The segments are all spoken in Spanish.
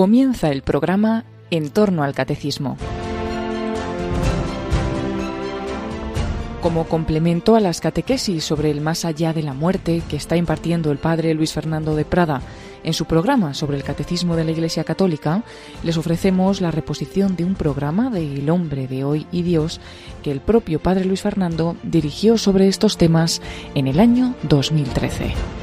Comienza el programa En torno al Catecismo. Como complemento a las catequesis sobre el más allá de la muerte que está impartiendo el padre Luis Fernando de Prada en su programa sobre el Catecismo de la Iglesia Católica, les ofrecemos la reposición de un programa de El hombre de hoy y Dios que el propio padre Luis Fernando dirigió sobre estos temas en el año 2013.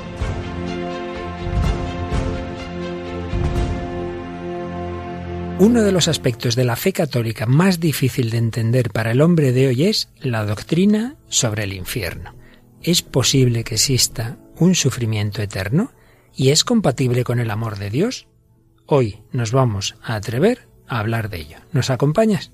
Uno de los aspectos de la fe católica más difícil de entender para el hombre de hoy es la doctrina sobre el infierno. ¿Es posible que exista un sufrimiento eterno? ¿Y es compatible con el amor de Dios? Hoy nos vamos a atrever a hablar de ello. ¿Nos acompañas?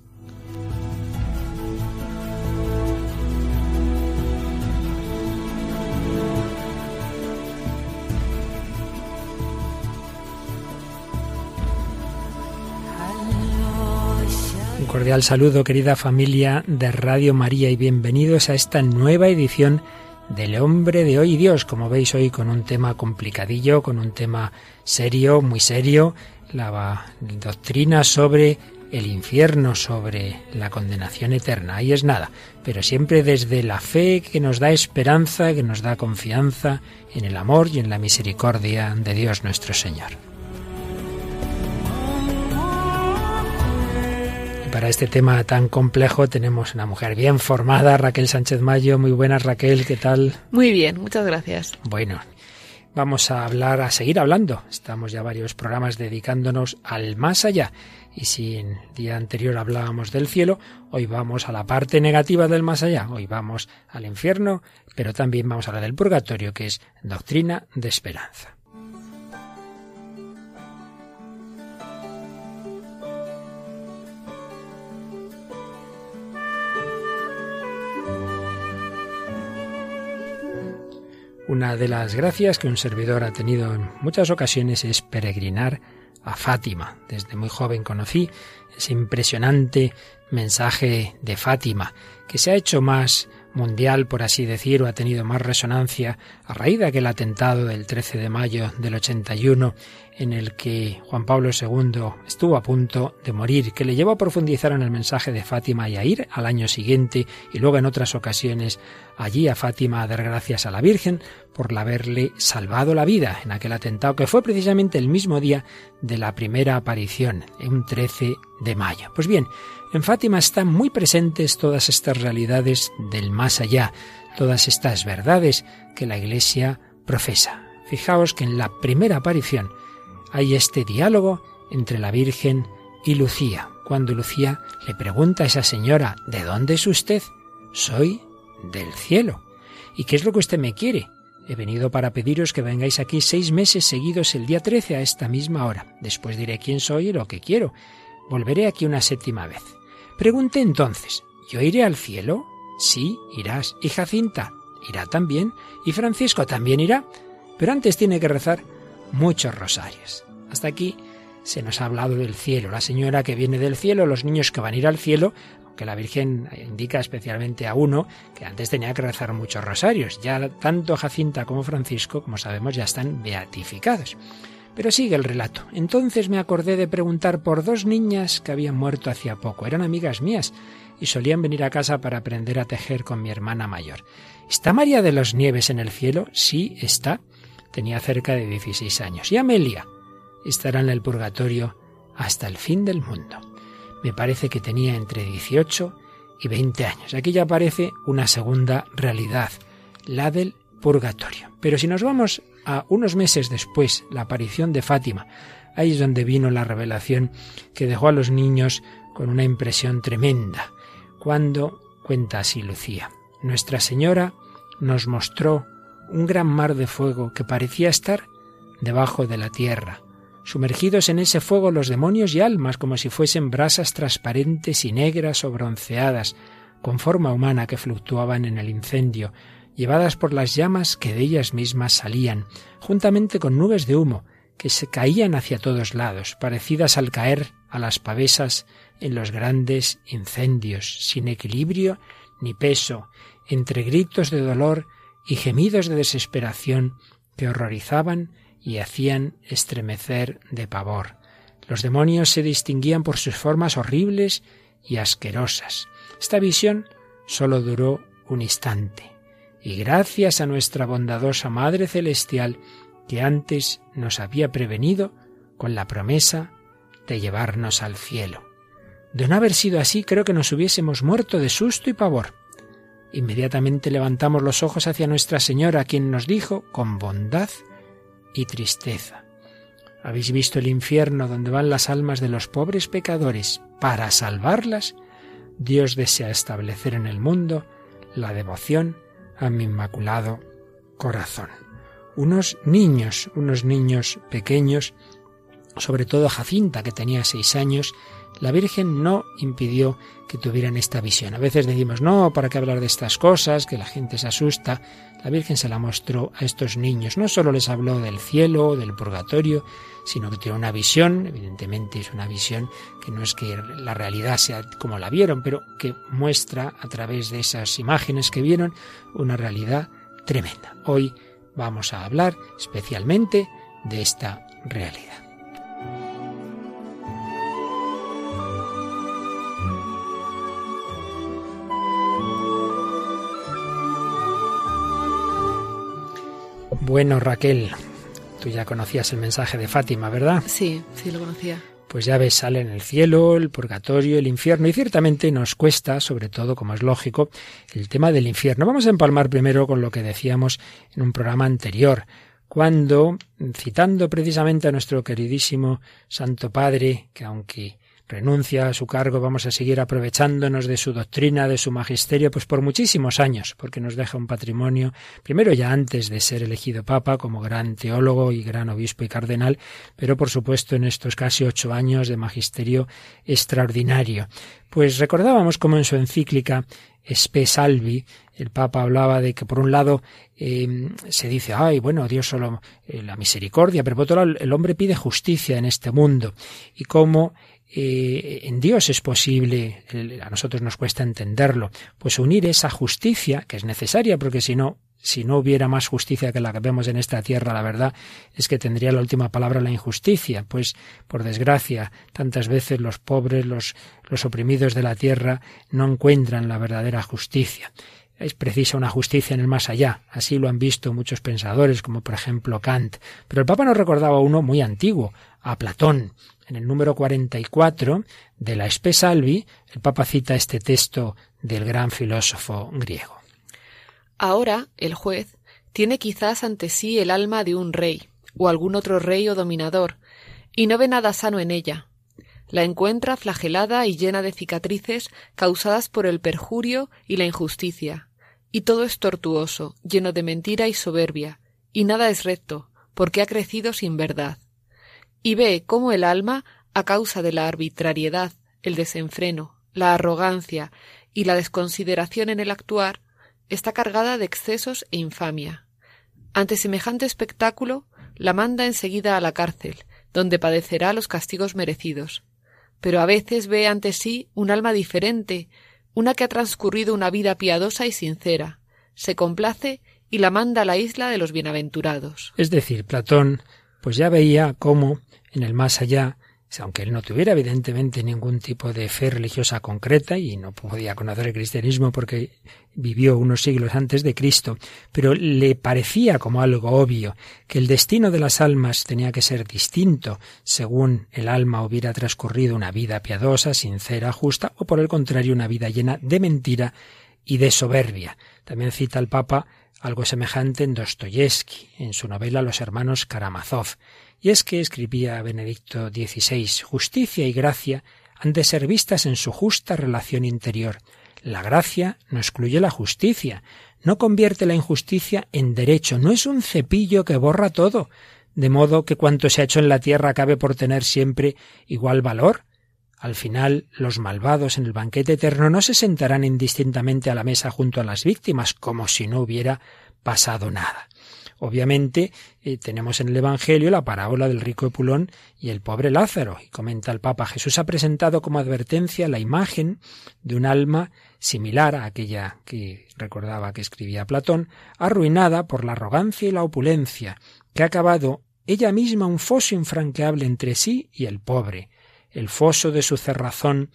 Cordial saludo, querida familia de Radio María, y bienvenidos a esta nueva edición del hombre de hoy Dios. Como veis hoy con un tema complicadillo, con un tema serio, muy serio, la doctrina sobre el infierno, sobre la condenación eterna. Ahí es nada, pero siempre desde la fe que nos da esperanza, que nos da confianza en el amor y en la misericordia de Dios nuestro Señor. Para este tema tan complejo tenemos una mujer bien formada, Raquel Sánchez Mayo. Muy buenas, Raquel, ¿qué tal? Muy bien, muchas gracias. Bueno, vamos a hablar, a seguir hablando. Estamos ya varios programas dedicándonos al más allá. Y si en el día anterior hablábamos del cielo, hoy vamos a la parte negativa del más allá. Hoy vamos al infierno, pero también vamos a hablar del purgatorio, que es doctrina de esperanza. Una de las gracias que un servidor ha tenido en muchas ocasiones es peregrinar a Fátima. Desde muy joven conocí ese impresionante mensaje de Fátima, que se ha hecho más mundial, por así decir, o ha tenido más resonancia a raíz de aquel atentado del 13 de mayo del 81 en el que Juan Pablo II estuvo a punto de morir, que le llevó a profundizar en el mensaje de Fátima y a ir al año siguiente y luego en otras ocasiones allí a Fátima a dar gracias a la Virgen por haberle salvado la vida en aquel atentado que fue precisamente el mismo día de la primera aparición, un 13 de mayo. Pues bien, en Fátima están muy presentes todas estas realidades del más allá, todas estas verdades que la Iglesia profesa. Fijaos que en la primera aparición hay este diálogo entre la Virgen y Lucía, cuando Lucía le pregunta a esa señora, ¿de dónde es usted? Soy del cielo. ¿Y qué es lo que usted me quiere? He venido para pediros que vengáis aquí seis meses seguidos el día 13 a esta misma hora. Después diré quién soy y lo que quiero. Volveré aquí una séptima vez. Pregunté entonces, ¿yo iré al cielo? Sí, irás. ¿Y Jacinta? Irá también. ¿Y Francisco también irá? Pero antes tiene que rezar muchos rosarios. Hasta aquí se nos ha hablado del cielo, la señora que viene del cielo, los niños que van a ir al cielo, aunque la Virgen indica especialmente a uno que antes tenía que rezar muchos rosarios. Ya tanto Jacinta como Francisco, como sabemos, ya están beatificados. Pero sigue el relato. Entonces me acordé de preguntar por dos niñas que habían muerto hacía poco. Eran amigas mías y solían venir a casa para aprender a tejer con mi hermana mayor. ¿Está María de los Nieves en el cielo? Sí, está. Tenía cerca de 16 años. Y Amelia estará en el purgatorio hasta el fin del mundo. Me parece que tenía entre 18 y 20 años. Aquí ya aparece una segunda realidad, la del purgatorio. Pero si nos vamos a unos meses después, la aparición de Fátima, ahí es donde vino la revelación que dejó a los niños con una impresión tremenda. Cuando, cuenta así Lucía, Nuestra Señora nos mostró un gran mar de fuego que parecía estar debajo de la tierra, sumergidos en ese fuego los demonios y almas como si fuesen brasas transparentes y negras o bronceadas, con forma humana que fluctuaban en el incendio, llevadas por las llamas que de ellas mismas salían, juntamente con nubes de humo que se caían hacia todos lados, parecidas al caer a las pavesas en los grandes incendios, sin equilibrio ni peso, entre gritos de dolor y gemidos de desesperación que horrorizaban y hacían estremecer de pavor. Los demonios se distinguían por sus formas horribles y asquerosas. Esta visión solo duró un instante. Y gracias a nuestra bondadosa Madre Celestial, que antes nos había prevenido con la promesa de llevarnos al cielo. De no haber sido así, creo que nos hubiésemos muerto de susto y pavor. Inmediatamente levantamos los ojos hacia Nuestra Señora, quien nos dijo con bondad y tristeza. ¿Habéis visto el infierno donde van las almas de los pobres pecadores? Para salvarlas, Dios desea establecer en el mundo la devoción a mi inmaculado corazón. Unos niños, unos niños pequeños, sobre todo Jacinta, que tenía seis años, la Virgen no impidió que tuvieran esta visión. A veces decimos, no, ¿para qué hablar de estas cosas? Que la gente se asusta. La Virgen se la mostró a estos niños. No solo les habló del cielo, del purgatorio, sino que tiene una visión, evidentemente es una visión que no es que la realidad sea como la vieron, pero que muestra a través de esas imágenes que vieron una realidad tremenda. Hoy vamos a hablar especialmente de esta realidad. Bueno, Raquel, tú ya conocías el mensaje de Fátima, ¿verdad? Sí, sí lo conocía. Pues ya ves, sale en el cielo, el purgatorio, el infierno, y ciertamente nos cuesta, sobre todo, como es lógico, el tema del infierno. Vamos a empalmar primero con lo que decíamos en un programa anterior, cuando, citando precisamente a nuestro queridísimo Santo Padre, que aunque renuncia a su cargo, vamos a seguir aprovechándonos de su doctrina, de su magisterio, pues por muchísimos años, porque nos deja un patrimonio, primero ya antes de ser elegido papa, como gran teólogo y gran obispo y cardenal, pero por supuesto en estos casi ocho años de magisterio extraordinario. Pues recordábamos como en su encíclica Spe Salvi, el Papa hablaba de que por un lado eh, se dice, ay, bueno, Dios solo eh, la misericordia, pero por otro lado el hombre pide justicia en este mundo y cómo eh, en Dios es posible, a nosotros nos cuesta entenderlo, pues unir esa justicia, que es necesaria, porque si no, si no hubiera más justicia que la que vemos en esta tierra, la verdad es que tendría la última palabra la injusticia, pues por desgracia tantas veces los pobres, los, los oprimidos de la tierra no encuentran la verdadera justicia. Es precisa una justicia en el más allá, así lo han visto muchos pensadores, como por ejemplo Kant. Pero el Papa nos recordaba uno muy antiguo, a Platón, en el número 44 de la Espesalvi, el Papa cita este texto del gran filósofo griego. Ahora el juez tiene quizás ante sí el alma de un rey, o algún otro rey o dominador, y no ve nada sano en ella. La encuentra flagelada y llena de cicatrices causadas por el perjurio y la injusticia, y todo es tortuoso, lleno de mentira y soberbia, y nada es recto, porque ha crecido sin verdad y ve cómo el alma, a causa de la arbitrariedad, el desenfreno, la arrogancia y la desconsideración en el actuar, está cargada de excesos e infamia. Ante semejante espectáculo, la manda enseguida a la cárcel, donde padecerá los castigos merecidos. Pero a veces ve ante sí un alma diferente, una que ha transcurrido una vida piadosa y sincera, se complace y la manda a la isla de los bienaventurados. Es decir, Platón pues ya veía cómo en el más allá, aunque él no tuviera evidentemente ningún tipo de fe religiosa concreta y no podía conocer el cristianismo porque vivió unos siglos antes de Cristo, pero le parecía como algo obvio que el destino de las almas tenía que ser distinto según el alma hubiera transcurrido una vida piadosa, sincera, justa o por el contrario una vida llena de mentira y de soberbia. También cita el Papa algo semejante en Dostoyevsky, en su novela Los hermanos Karamazov. Y es que escribía Benedicto XVI, justicia y gracia han de ser vistas en su justa relación interior. La gracia no excluye la justicia, no convierte la injusticia en derecho, no es un cepillo que borra todo, de modo que cuanto se ha hecho en la tierra acabe por tener siempre igual valor. Al final, los malvados en el banquete eterno no se sentarán indistintamente a la mesa junto a las víctimas, como si no hubiera pasado nada. Obviamente, eh, tenemos en el Evangelio la parábola del rico Epulón y el pobre Lázaro. Y comenta el Papa, Jesús ha presentado como advertencia la imagen de un alma similar a aquella que recordaba que escribía Platón, arruinada por la arrogancia y la opulencia, que ha acabado ella misma un foso infranqueable entre sí y el pobre, el foso de su cerrazón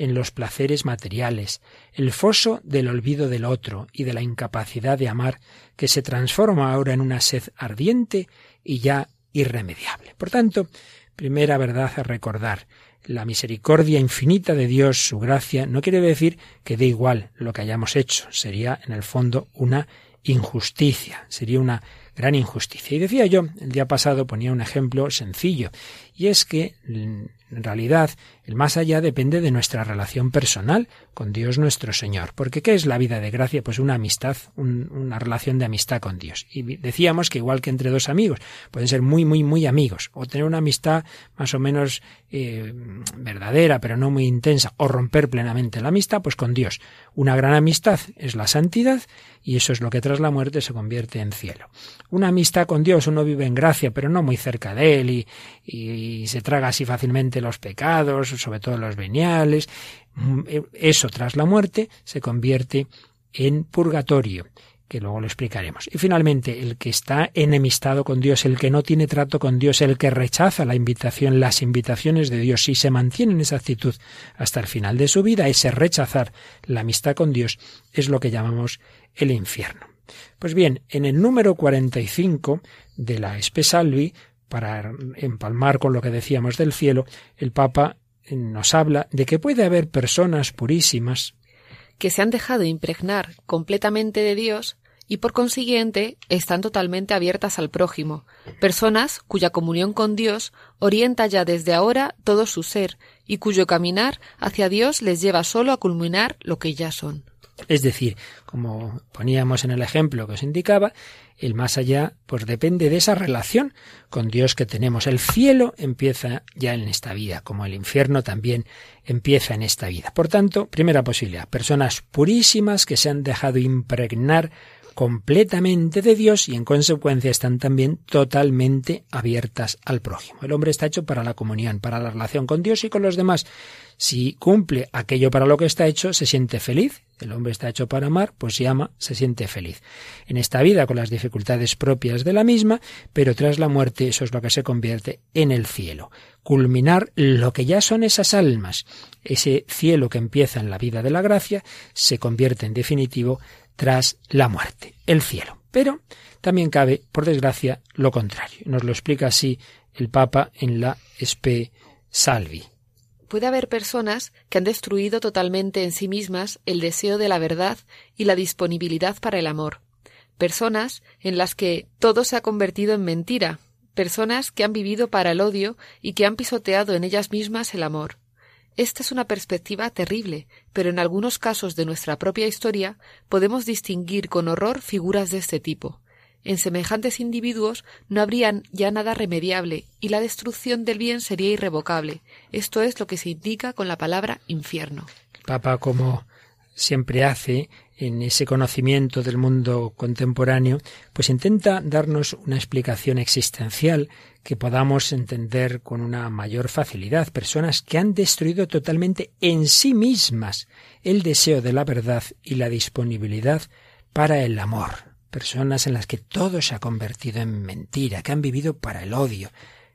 en los placeres materiales, el foso del olvido del otro y de la incapacidad de amar, que se transforma ahora en una sed ardiente y ya irremediable. Por tanto, primera verdad a recordar, la misericordia infinita de Dios, su gracia, no quiere decir que dé igual lo que hayamos hecho, sería en el fondo una injusticia, sería una gran injusticia. Y decía yo, el día pasado ponía un ejemplo sencillo, y es que en realidad el más allá depende de nuestra relación personal con Dios nuestro Señor. Porque ¿qué es la vida de gracia? Pues una amistad, una relación de amistad con Dios. Y decíamos que igual que entre dos amigos, pueden ser muy, muy, muy amigos, o tener una amistad más o menos eh, verdadera, pero no muy intensa, o romper plenamente la amistad, pues con Dios. Una gran amistad es la santidad, y eso es lo que tras la muerte se convierte en cielo. Una amistad con Dios, uno vive en gracia, pero no muy cerca de Él, y, y se traga así fácilmente los pecados, sobre todo los veniales. Mm, eso tras la muerte se convierte en purgatorio que luego lo explicaremos. Y finalmente, el que está enemistado con Dios, el que no tiene trato con Dios, el que rechaza la invitación, las invitaciones de Dios, y se mantiene en esa actitud hasta el final de su vida, ese rechazar la amistad con Dios, es lo que llamamos el infierno. Pues bien, en el número 45 de la Espesalvi, para empalmar con lo que decíamos del cielo, el Papa nos habla de que puede haber personas purísimas que se han dejado impregnar completamente de Dios y por consiguiente están totalmente abiertas al prójimo, personas cuya comunión con Dios orienta ya desde ahora todo su ser y cuyo caminar hacia Dios les lleva solo a culminar lo que ya son. Es decir, como poníamos en el ejemplo que os indicaba, el más allá pues depende de esa relación con Dios que tenemos. El cielo empieza ya en esta vida, como el infierno también empieza en esta vida. Por tanto, primera posibilidad, personas purísimas que se han dejado impregnar completamente de Dios y en consecuencia están también totalmente abiertas al prójimo. El hombre está hecho para la comunión, para la relación con Dios y con los demás. Si cumple aquello para lo que está hecho, se siente feliz. El hombre está hecho para amar, pues si ama, se siente feliz. En esta vida, con las dificultades propias de la misma, pero tras la muerte eso es lo que se convierte en el cielo. Culminar lo que ya son esas almas. Ese cielo que empieza en la vida de la gracia se convierte en definitivo tras la muerte, el cielo. Pero también cabe, por desgracia, lo contrario. Nos lo explica así el Papa en la Spe Salvi puede haber personas que han destruido totalmente en sí mismas el deseo de la verdad y la disponibilidad para el amor. Personas en las que todo se ha convertido en mentira. Personas que han vivido para el odio y que han pisoteado en ellas mismas el amor. Esta es una perspectiva terrible, pero en algunos casos de nuestra propia historia podemos distinguir con horror figuras de este tipo. En semejantes individuos no habría ya nada remediable y la destrucción del bien sería irrevocable. Esto es lo que se indica con la palabra infierno. Papa, como siempre hace en ese conocimiento del mundo contemporáneo, pues intenta darnos una explicación existencial que podamos entender con una mayor facilidad. Personas que han destruido totalmente en sí mismas el deseo de la verdad y la disponibilidad para el amor personas en las que todo se ha convertido en mentira, que han vivido para el odio,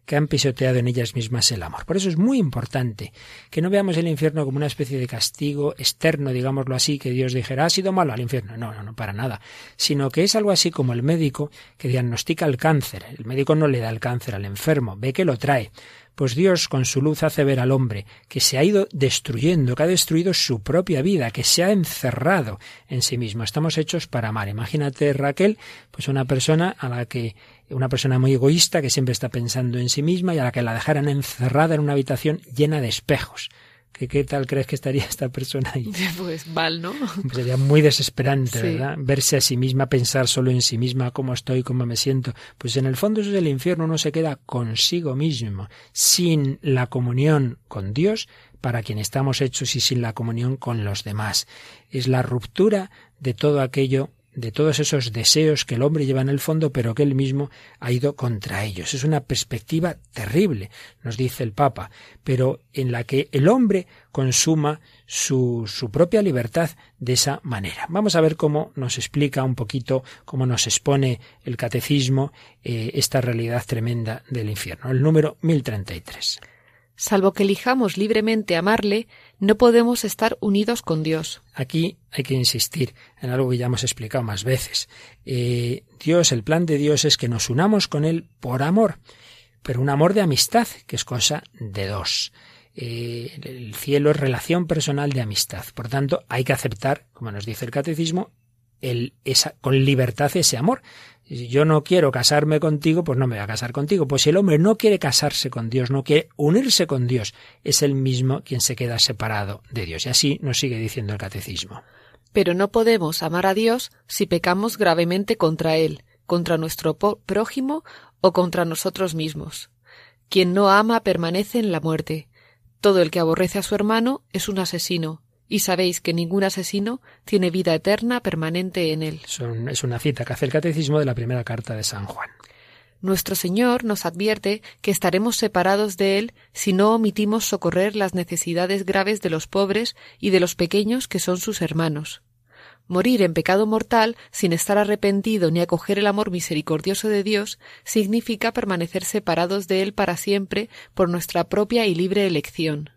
que han pisoteado en ellas mismas el amor. Por eso es muy importante que no veamos el infierno como una especie de castigo externo, digámoslo así, que Dios dijera, ha sido malo al infierno. No, no, no, para nada. Sino que es algo así como el médico que diagnostica el cáncer. El médico no le da el cáncer al enfermo, ve que lo trae. Pues Dios con su luz hace ver al hombre que se ha ido destruyendo, que ha destruido su propia vida, que se ha encerrado en sí mismo. Estamos hechos para amar. Imagínate, Raquel, pues una persona a la que una persona muy egoísta que siempre está pensando en sí misma y a la que la dejaran encerrada en una habitación llena de espejos. ¿Qué, tal crees que estaría esta persona ahí? Pues mal, ¿no? Pues sería muy desesperante, ¿verdad? Verse a sí misma, pensar solo en sí misma, cómo estoy, cómo me siento. Pues en el fondo eso es el infierno, uno se queda consigo mismo, sin la comunión con Dios, para quien estamos hechos y sin la comunión con los demás. Es la ruptura de todo aquello de todos esos deseos que el hombre lleva en el fondo, pero que él mismo ha ido contra ellos. Es una perspectiva terrible, nos dice el Papa, pero en la que el hombre consuma su, su propia libertad de esa manera. Vamos a ver cómo nos explica un poquito, cómo nos expone el catecismo eh, esta realidad tremenda del infierno. El número 1033. Salvo que elijamos libremente amarle, no podemos estar unidos con Dios. Aquí hay que insistir en algo que ya hemos explicado más veces. Eh, Dios, el plan de Dios es que nos unamos con Él por amor, pero un amor de amistad, que es cosa de dos. Eh, el cielo es relación personal de amistad. Por tanto, hay que aceptar, como nos dice el catecismo, con libertad ese amor. Yo no quiero casarme contigo, pues no me voy a casar contigo. Pues si el hombre no quiere casarse con Dios, no quiere unirse con Dios, es el mismo quien se queda separado de Dios. Y así nos sigue diciendo el catecismo. Pero no podemos amar a Dios si pecamos gravemente contra Él, contra nuestro prójimo o contra nosotros mismos. Quien no ama permanece en la muerte. Todo el que aborrece a su hermano es un asesino, y sabéis que ningún asesino tiene vida eterna permanente en él. es una cita que hace el catecismo de la primera carta de San Juan. Nuestro Señor nos advierte que estaremos separados de Él si no omitimos socorrer las necesidades graves de los pobres y de los pequeños que son sus hermanos. Morir en pecado mortal sin estar arrepentido ni acoger el amor misericordioso de Dios significa permanecer separados de Él para siempre por nuestra propia y libre elección.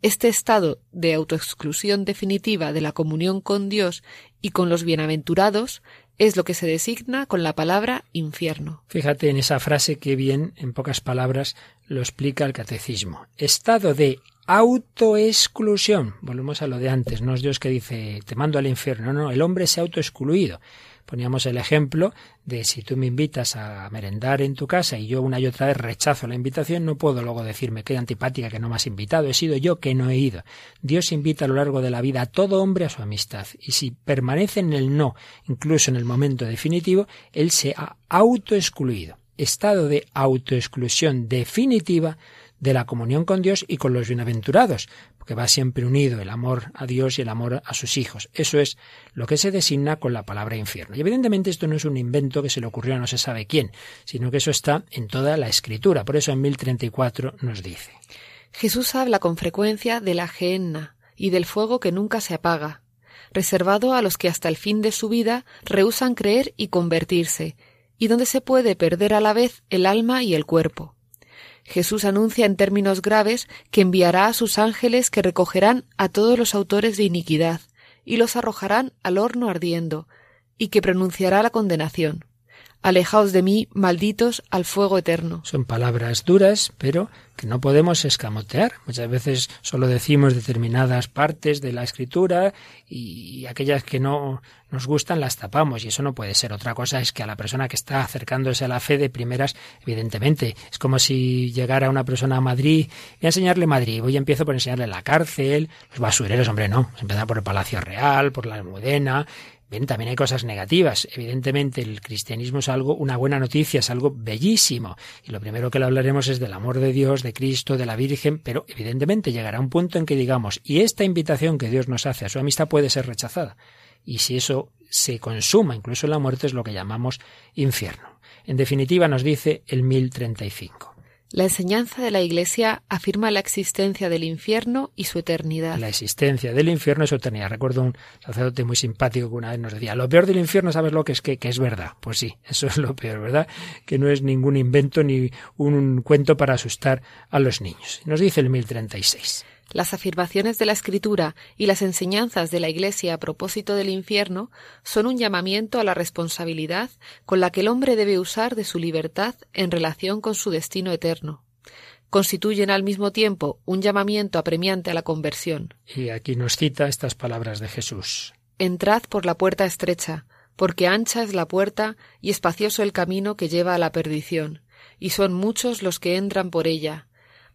Este estado de autoexclusión definitiva de la comunión con Dios y con los bienaventurados es lo que se designa con la palabra infierno. Fíjate en esa frase que bien, en pocas palabras, lo explica el catecismo. Estado de autoexclusión. Volvemos a lo de antes, no es Dios que dice te mando al infierno, no, no, el hombre se ha autoexcluido. Poníamos el ejemplo de si tú me invitas a merendar en tu casa y yo una y otra vez rechazo la invitación, no puedo luego decirme qué antipática que no me has invitado, he sido yo que no he ido. Dios invita a lo largo de la vida a todo hombre a su amistad y si permanece en el no, incluso en el momento definitivo, él se ha autoexcluido. Estado de autoexclusión definitiva de la comunión con Dios y con los bienaventurados, porque va siempre unido el amor a Dios y el amor a sus hijos. Eso es lo que se designa con la palabra infierno. Y evidentemente esto no es un invento que se le ocurrió a no se sabe quién, sino que eso está en toda la escritura. Por eso en 1034 nos dice. Jesús habla con frecuencia de la gehenna y del fuego que nunca se apaga, reservado a los que hasta el fin de su vida rehusan creer y convertirse, y donde se puede perder a la vez el alma y el cuerpo. Jesús anuncia en términos graves que enviará a sus ángeles que recogerán a todos los autores de iniquidad y los arrojarán al horno ardiendo, y que pronunciará la condenación. Alejaos de mí, malditos, al fuego eterno. Son palabras duras, pero que no podemos escamotear. Muchas veces solo decimos determinadas partes de la escritura y aquellas que no nos gustan las tapamos y eso no puede ser. Otra cosa es que a la persona que está acercándose a la fe de primeras, evidentemente, es como si llegara una persona a Madrid y a enseñarle Madrid. Voy y empiezo por enseñarle la cárcel, los basureros, hombre, no. Empezar por el Palacio Real, por la Almudena, Bien, también hay cosas negativas. Evidentemente, el cristianismo es algo, una buena noticia, es algo bellísimo. Y lo primero que le hablaremos es del amor de Dios, de Cristo, de la Virgen, pero evidentemente llegará un punto en que digamos, y esta invitación que Dios nos hace a su amistad puede ser rechazada. Y si eso se consuma, incluso en la muerte, es lo que llamamos infierno. En definitiva, nos dice el 1035. La enseñanza de la Iglesia afirma la existencia del infierno y su eternidad. La existencia del infierno y su eternidad. Recuerdo un sacerdote muy simpático que una vez nos decía, lo peor del infierno, ¿sabes lo que es? Que, que es verdad. Pues sí, eso es lo peor, ¿verdad? Que no es ningún invento ni un cuento para asustar a los niños. Nos dice el 1036. Las afirmaciones de la Escritura y las enseñanzas de la Iglesia a propósito del infierno son un llamamiento a la responsabilidad con la que el hombre debe usar de su libertad en relación con su destino eterno. Constituyen al mismo tiempo un llamamiento apremiante a la conversión. Y aquí nos cita estas palabras de Jesús. Entrad por la puerta estrecha, porque ancha es la puerta y espacioso el camino que lleva a la perdición, y son muchos los que entran por ella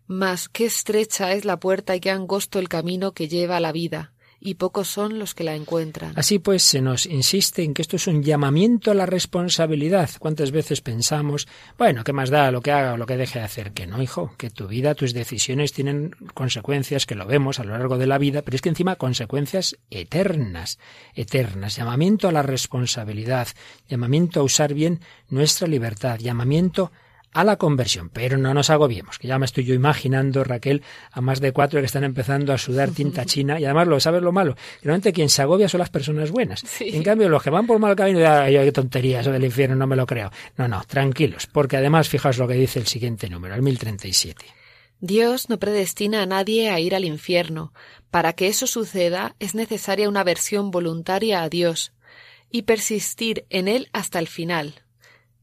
mas qué estrecha es la puerta y qué angosto el camino que lleva a la vida, y pocos son los que la encuentran. Así pues, se nos insiste en que esto es un llamamiento a la responsabilidad. ¿Cuántas veces pensamos, bueno, ¿qué más da lo que haga o lo que deje de hacer? Que no, hijo, que tu vida, tus decisiones tienen consecuencias, que lo vemos a lo largo de la vida, pero es que encima consecuencias eternas, eternas. Llamamiento a la responsabilidad, llamamiento a usar bien nuestra libertad, llamamiento a la conversión. Pero no nos agobiemos, que ya me estoy yo imaginando, Raquel, a más de cuatro que están empezando a sudar tinta china. Y además, lo sabes lo malo, que realmente quien se agobia son las personas buenas. En cambio, los que van por mal camino, ay, qué tontería, eso del infierno, no me lo creo. No, no, tranquilos, porque además, fijaos lo que dice el siguiente número, el 1037. Dios no predestina a nadie a ir al infierno. Para que eso suceda es necesaria una versión voluntaria a Dios y persistir en él hasta el final.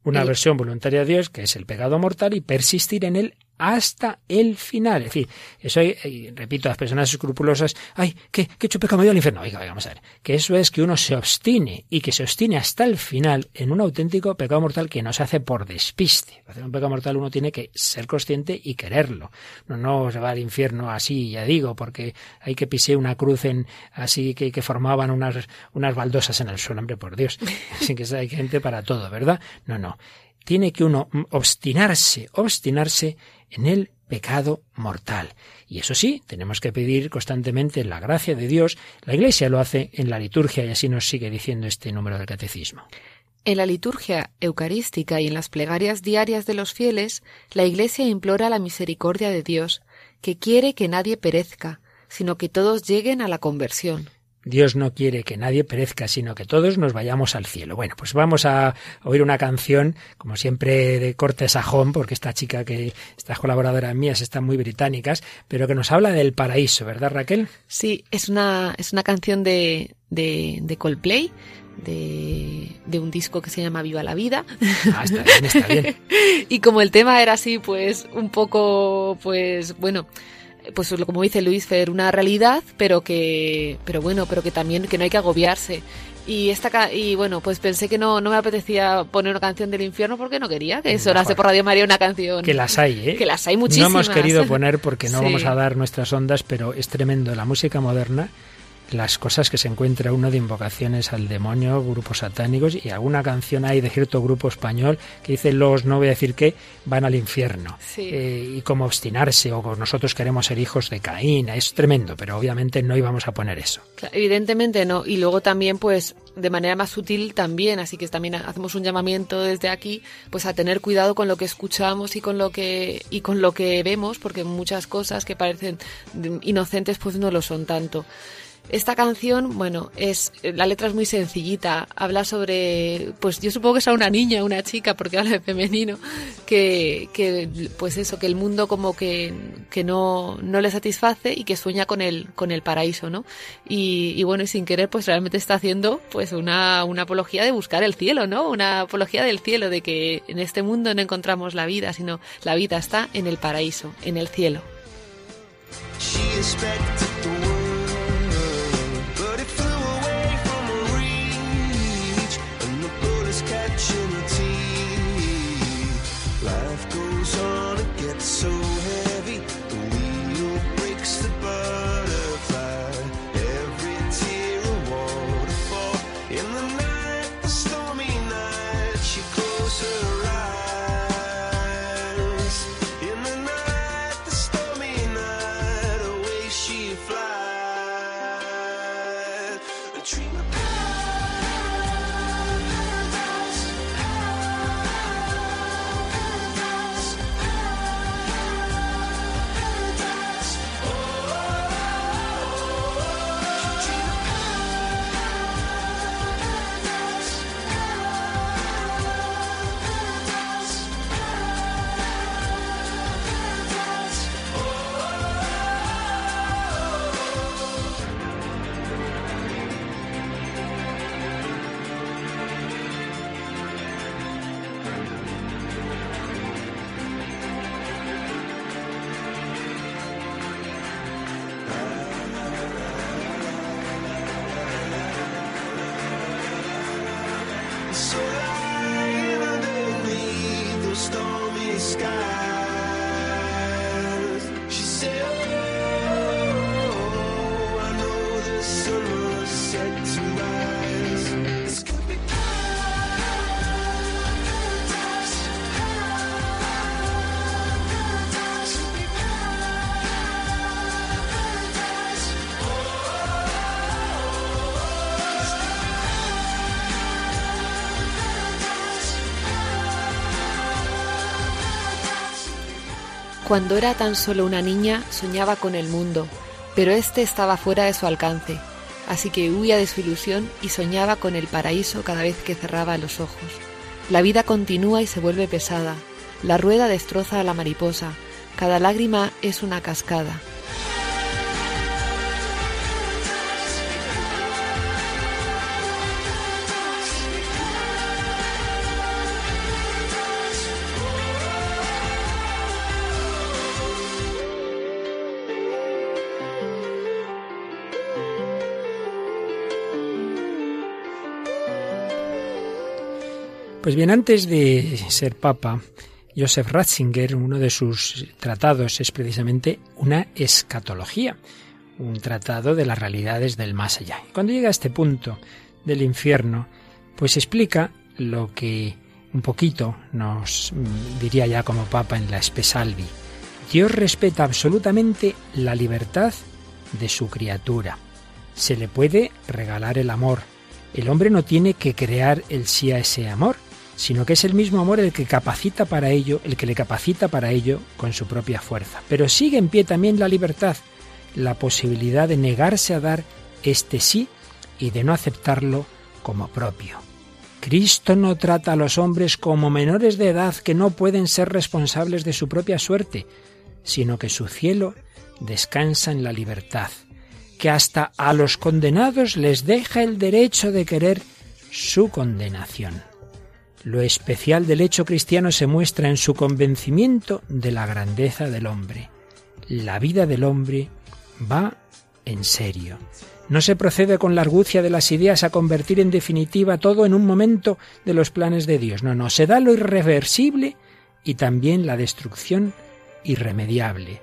Una versión voluntaria a Dios, que es el pecado mortal, y persistir en él hasta el final. Es decir, eso, y repito, las personas escrupulosas, ay, ¿qué, qué hecho pecado me al infierno? Oiga, vamos a ver, que eso es que uno se obstine y que se obstine hasta el final en un auténtico pecado mortal que no se hace por despiste. Hacer un pecado mortal uno tiene que ser consciente y quererlo. No, no se va al infierno así, ya digo, porque hay que pisar una cruz en así que, que formaban unas, unas baldosas en el suelo, hombre, por Dios. Así que hay gente para todo, ¿verdad? No, no tiene que uno obstinarse, obstinarse en el pecado mortal. Y eso sí, tenemos que pedir constantemente la gracia de Dios. La Iglesia lo hace en la liturgia y así nos sigue diciendo este número del catecismo. En la liturgia eucarística y en las plegarias diarias de los fieles, la Iglesia implora la misericordia de Dios, que quiere que nadie perezca, sino que todos lleguen a la conversión. Dios no quiere que nadie perezca, sino que todos nos vayamos al cielo. Bueno, pues vamos a oír una canción, como siempre, de corte sajón, porque esta chica que, estas colaboradoras mías están muy británicas, pero que nos habla del paraíso, ¿verdad, Raquel? Sí, es una, es una canción de, de, de Coldplay, de, de, un disco que se llama Viva la Vida. Ah, está bien, está bien. y como el tema era así, pues, un poco, pues, bueno, pues como dice Luis Fer, una realidad, pero que, pero bueno, pero que también que no hay que agobiarse. Y esta y bueno, pues pensé que no, no me apetecía poner una canción del infierno porque no quería que sonase por Radio María una canción. Que las hay, ¿eh? Que las hay muchísimas. No hemos querido poner porque no vamos a dar nuestras ondas, pero es tremendo. La música moderna las cosas que se encuentra uno de invocaciones al demonio, grupos satánicos, y alguna canción hay de cierto grupo español que dice los, no voy a decir qué, van al infierno. Eh, y como obstinarse, o nosotros queremos ser hijos de Caín, es tremendo, pero obviamente no íbamos a poner eso. evidentemente no. Y luego también, pues, de manera más sutil también, así que también hacemos un llamamiento desde aquí, pues a tener cuidado con lo que escuchamos y con lo que, y con lo que vemos, porque muchas cosas que parecen inocentes, pues no lo son tanto. Esta canción, bueno, es la letra es muy sencillita, habla sobre, pues yo supongo que es a una niña, una chica, porque habla de femenino, que, que pues eso, que el mundo como que, que no, no le satisface y que sueña con el, con el paraíso, ¿no? Y, y bueno, y sin querer, pues realmente está haciendo pues una, una apología de buscar el cielo, ¿no? Una apología del cielo, de que en este mundo no encontramos la vida, sino la vida está en el paraíso, en el cielo. so Cuando era tan solo una niña soñaba con el mundo, pero este estaba fuera de su alcance, así que huía de su ilusión y soñaba con el paraíso cada vez que cerraba los ojos. La vida continúa y se vuelve pesada. La rueda destroza a la mariposa. Cada lágrima es una cascada. Pues bien, antes de ser papa, Joseph Ratzinger, uno de sus tratados es precisamente una escatología, un tratado de las realidades del más allá. Y cuando llega a este punto del infierno, pues explica lo que un poquito nos diría ya como papa en la Espesalvi. Dios respeta absolutamente la libertad de su criatura. Se le puede regalar el amor. El hombre no tiene que crear el sí a ese amor, sino que es el mismo amor el que capacita para ello, el que le capacita para ello con su propia fuerza. Pero sigue en pie también la libertad, la posibilidad de negarse a dar este sí y de no aceptarlo como propio. Cristo no trata a los hombres como menores de edad que no pueden ser responsables de su propia suerte, sino que su cielo descansa en la libertad, que hasta a los condenados les deja el derecho de querer su condenación. Lo especial del hecho cristiano se muestra en su convencimiento de la grandeza del hombre. La vida del hombre va en serio. No se procede con la argucia de las ideas a convertir en definitiva todo en un momento de los planes de Dios. No, no, se da lo irreversible y también la destrucción irremediable.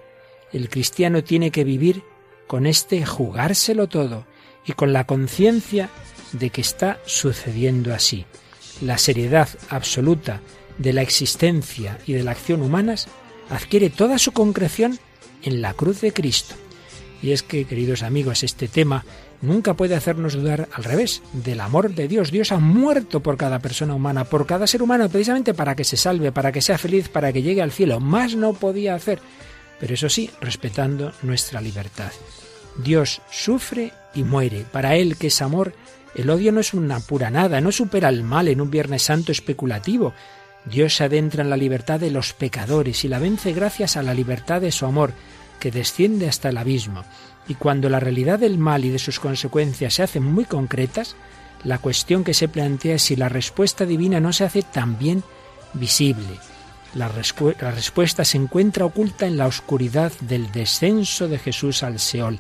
El cristiano tiene que vivir con este jugárselo todo y con la conciencia de que está sucediendo así la seriedad absoluta de la existencia y de la acción humanas adquiere toda su concreción en la cruz de Cristo. Y es que, queridos amigos, este tema nunca puede hacernos dudar al revés del amor de Dios. Dios ha muerto por cada persona humana, por cada ser humano, precisamente para que se salve, para que sea feliz, para que llegue al cielo. Más no podía hacer, pero eso sí, respetando nuestra libertad. Dios sufre y muere. Para Él, que es amor, el odio no es una pura nada, no supera el mal en un Viernes Santo especulativo. Dios se adentra en la libertad de los pecadores y la vence gracias a la libertad de su amor, que desciende hasta el abismo. Y cuando la realidad del mal y de sus consecuencias se hacen muy concretas, la cuestión que se plantea es si la respuesta divina no se hace también visible. La, la, respuesta se encuentra oculta en la oscuridad del descenso de Jesús al Seol,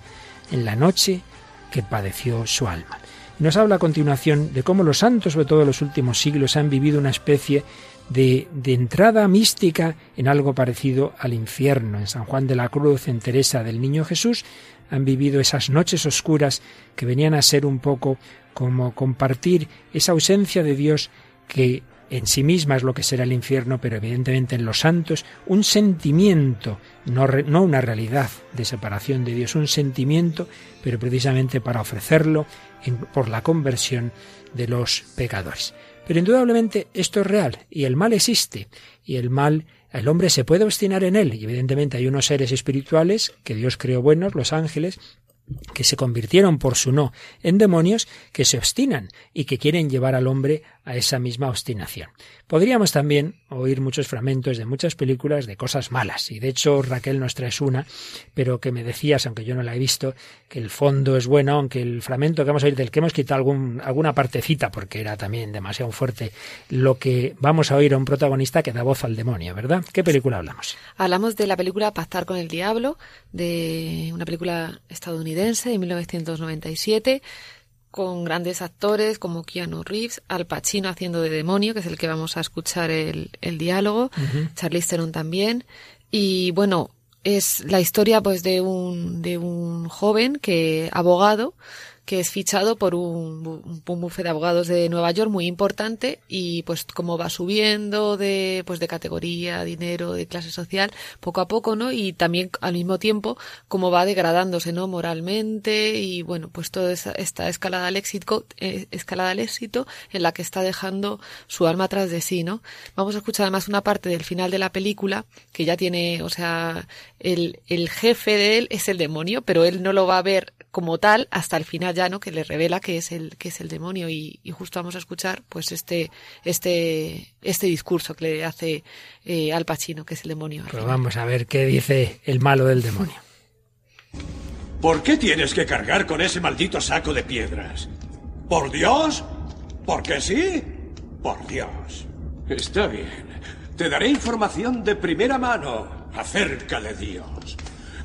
en la noche que padeció su alma. Nos habla a continuación de cómo los santos, sobre todo en los últimos siglos, han vivido una especie de, de, entrada mística en algo parecido al infierno. En San Juan de la Cruz, en Teresa del Niño Jesús, han vivido esas noches oscuras que venían a ser un poco como compartir esa ausencia de Dios que en sí misma es lo que será el infierno, pero evidentemente en los santos un sentimiento, no, no, una realidad de separación de Dios, un sentimiento, pero precisamente para ofrecerlo por la conversión de los pecadores. Pero indudablemente esto es real y el mal existe y el mal el hombre se puede obstinar en él y evidentemente hay unos seres espirituales que Dios creó buenos, los ángeles, que se convirtieron por su no en demonios, que se obstinan y que quieren llevar al hombre a esa misma obstinación. Podríamos también oír muchos fragmentos de muchas películas de cosas malas, y de hecho Raquel nos traes una, pero que me decías, aunque yo no la he visto, que el fondo es bueno, aunque el fragmento que vamos a oír del que hemos quitado algún, alguna partecita, porque era también demasiado fuerte, lo que vamos a oír a un protagonista que da voz al demonio, ¿verdad? ¿Qué película hablamos? Hablamos de la película Pactar con el Diablo, de una película estadounidense de 1997 con grandes actores como Keanu Reeves, Al Pacino haciendo de demonio, que es el que vamos a escuchar el, el diálogo, uh Charlize Theron también. Y bueno, es la historia pues de un, de un joven que, abogado, que es fichado por un, un bufete de abogados de Nueva York muy importante y pues como va subiendo de pues de categoría, dinero, de clase social, poco a poco, ¿no? Y también al mismo tiempo como va degradándose, ¿no? Moralmente y bueno, pues toda esta escalada al éxito, eh, escalada al éxito en la que está dejando su alma atrás de sí, ¿no? Vamos a escuchar además una parte del final de la película que ya tiene, o sea, el, el jefe de él es el demonio, pero él no lo va a ver como tal hasta el final ya no que le revela que es el que es el demonio y, justo vamos a escuchar pues este este este discurso que le hace eh, al Pacino que es el demonio pues vamos a ver qué dice el malo del demonio ¿Por qué tienes que cargar con ese maldito saco de piedras? ¿Por Dios? ¿Por qué sí? Por Dios. Está bien. Te daré información de primera mano acerca de Dios.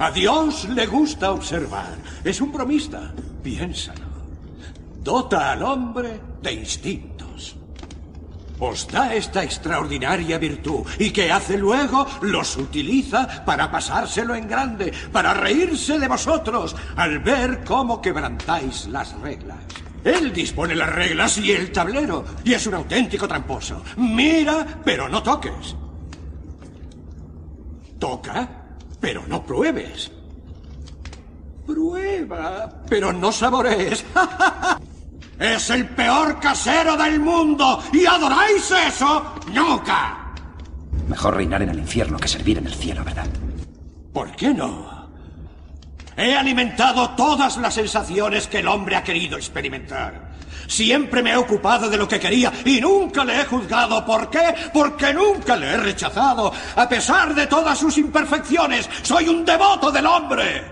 A Dios le gusta observar. Es un bromista. Piénsalo. Dota al hombre de instintos. Os da esta extraordinaria virtud y que hace luego los utiliza para pasárselo en grande, para reírse de vosotros al ver cómo quebrantáis las reglas. Él dispone las reglas y el tablero, y es un auténtico tramposo. Mira, pero no toques. Toca, pero no pruebes. Prueba, pero no saborees. es el peor casero del mundo y adoráis eso nunca. Mejor reinar en el infierno que servir en el cielo, ¿verdad? ¿Por qué no? He alimentado todas las sensaciones que el hombre ha querido experimentar. Siempre me he ocupado de lo que quería y nunca le he juzgado. ¿Por qué? Porque nunca le he rechazado. A pesar de todas sus imperfecciones, soy un devoto del hombre.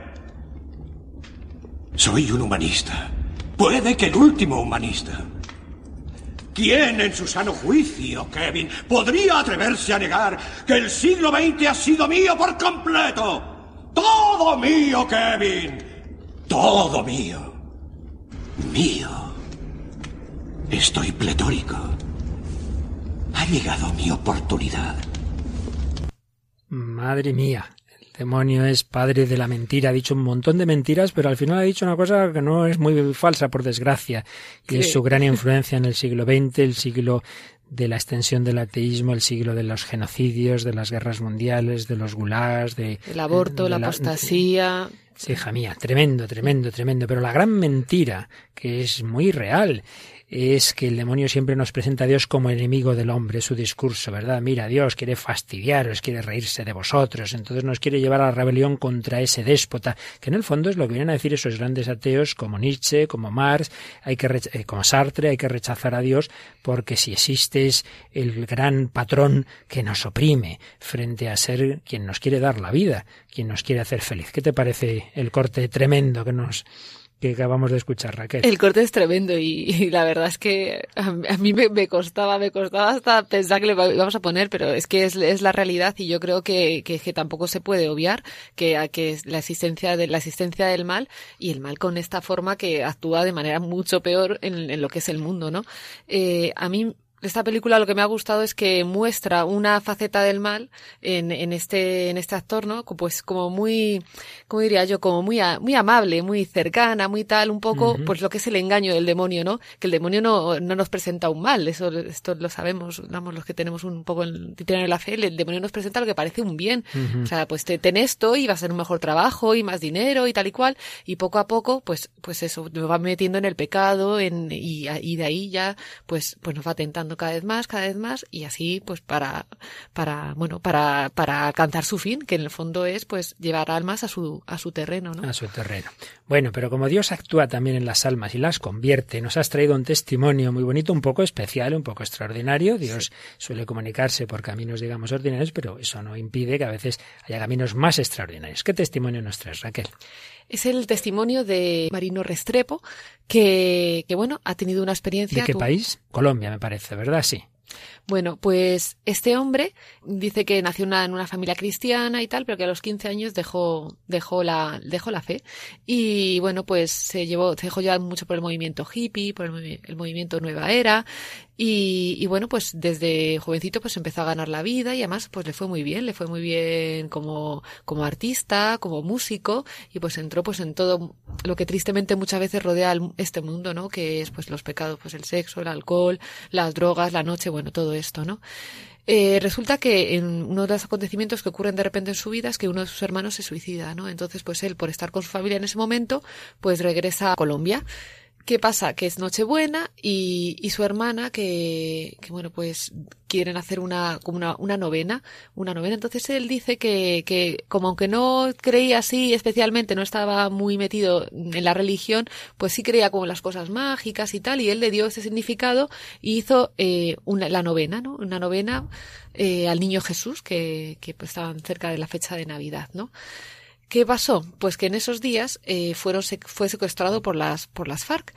Soy un humanista. Puede que el último humanista. ¿Quién en su sano juicio, Kevin, podría atreverse a negar que el siglo XX ha sido mío por completo? Todo mío, Kevin. Todo mío. Mío. Estoy pletórico. Ha llegado mi oportunidad. Madre mía, el demonio es padre de la mentira. Ha dicho un montón de mentiras, pero al final ha dicho una cosa que no es muy falsa, por desgracia. Y es su gran influencia en el siglo XX, el siglo de la extensión del ateísmo, el siglo de los genocidios, de las guerras mundiales, de los gulags, de... El aborto, la, apostasía... Sí, hija mía, tremendo, tremendo, tremendo. Pero la gran mentira, que es muy real, es que el demonio siempre nos presenta a Dios como enemigo del hombre, su discurso, ¿verdad? Mira, Dios quiere fastidiaros, quiere reírse de vosotros, entonces nos quiere llevar a la rebelión contra ese déspota, que en el fondo es lo que vienen a decir esos grandes ateos como Nietzsche, como Marx, hay que eh, como Sartre, hay que rechazar a Dios porque si existe es el gran patrón que nos oprime frente a ser quien nos quiere dar la vida, quien nos quiere hacer feliz. ¿Qué te parece el corte tremendo que nos que acabamos de escuchar, Raquel. El corte es tremendo y, la verdad es que a, mí me, costaba, me costaba hasta pensar que le íbamos a poner, pero es que es, la realidad y yo creo que, que, tampoco se puede obviar que, la existencia de la existencia del mal y el mal con esta forma que actúa de manera mucho peor en, en lo que es el mundo, ¿no? Eh, a mí esta película lo que me ha gustado es que muestra una faceta del mal en, en este en este actor, ¿no? Pues como muy, ¿cómo diría yo? Como muy muy amable, muy cercana, muy tal, un poco, pues lo que es el engaño del demonio, ¿no? Que el demonio no, no nos presenta un mal, eso esto lo sabemos, vamos, los que tenemos un poco en, tienen la fe, el demonio nos presenta lo que parece un bien, o sea, pues te, ten esto y va a ser un mejor trabajo y más dinero y tal y cual, y poco a poco, pues pues eso, nos va metiendo en el pecado, en y, y de ahí ya, pues pues nos va tentando cada vez más, cada vez más, y así, pues para, para, bueno, para, para alcanzar su fin, que en el fondo es, pues, llevar almas a su, a su terreno, ¿no? A su terreno. Bueno, pero como Dios actúa también en las almas y las convierte, nos has traído un testimonio muy bonito, un poco especial, un poco extraordinario. Dios suele comunicarse por caminos, digamos, ordinarios, pero eso no impide que a veces haya caminos más extraordinarios. ¿Qué testimonio nos traes, Raquel? Es el testimonio de Marino Restrepo, que, que bueno, ha tenido una experiencia. ¿De qué país? Colombia, me parece, ¿verdad? Sí. Bueno, pues este hombre dice que nació en una familia cristiana y tal, pero que a los 15 años dejó, dejó, la, dejó la fe. Y bueno, pues se llevó, se dejó llevar mucho por el movimiento hippie, por el, el movimiento Nueva Era. Y, bueno, pues desde jovencito pues empezó a ganar la vida y además pues le fue muy bien, le fue muy bien como, como artista, como músico y pues entró pues en todo lo que tristemente muchas veces rodea este mundo, ¿no? Que es pues los pecados, pues el sexo, el alcohol, las drogas, la noche, todo esto, ¿no? Eh, resulta que en uno de los acontecimientos que ocurren de repente en su vida es que uno de sus hermanos se suicida, ¿no? Entonces, pues él, por estar con su familia en ese momento, pues regresa a Colombia. ¿Qué pasa? Que es Nochebuena y, y su hermana que, que, bueno, pues quieren hacer una, como una, una novena, una novena. Entonces él dice que, que como aunque no creía así especialmente, no estaba muy metido en la religión, pues sí creía como las cosas mágicas y tal, y él le dio ese significado y hizo eh, una, la novena, ¿no? Una novena eh, al niño Jesús que, que pues estaban cerca de la fecha de Navidad, ¿no? ¿Qué pasó? Pues que en esos días eh, fueron, fue secuestrado por las, por las FARC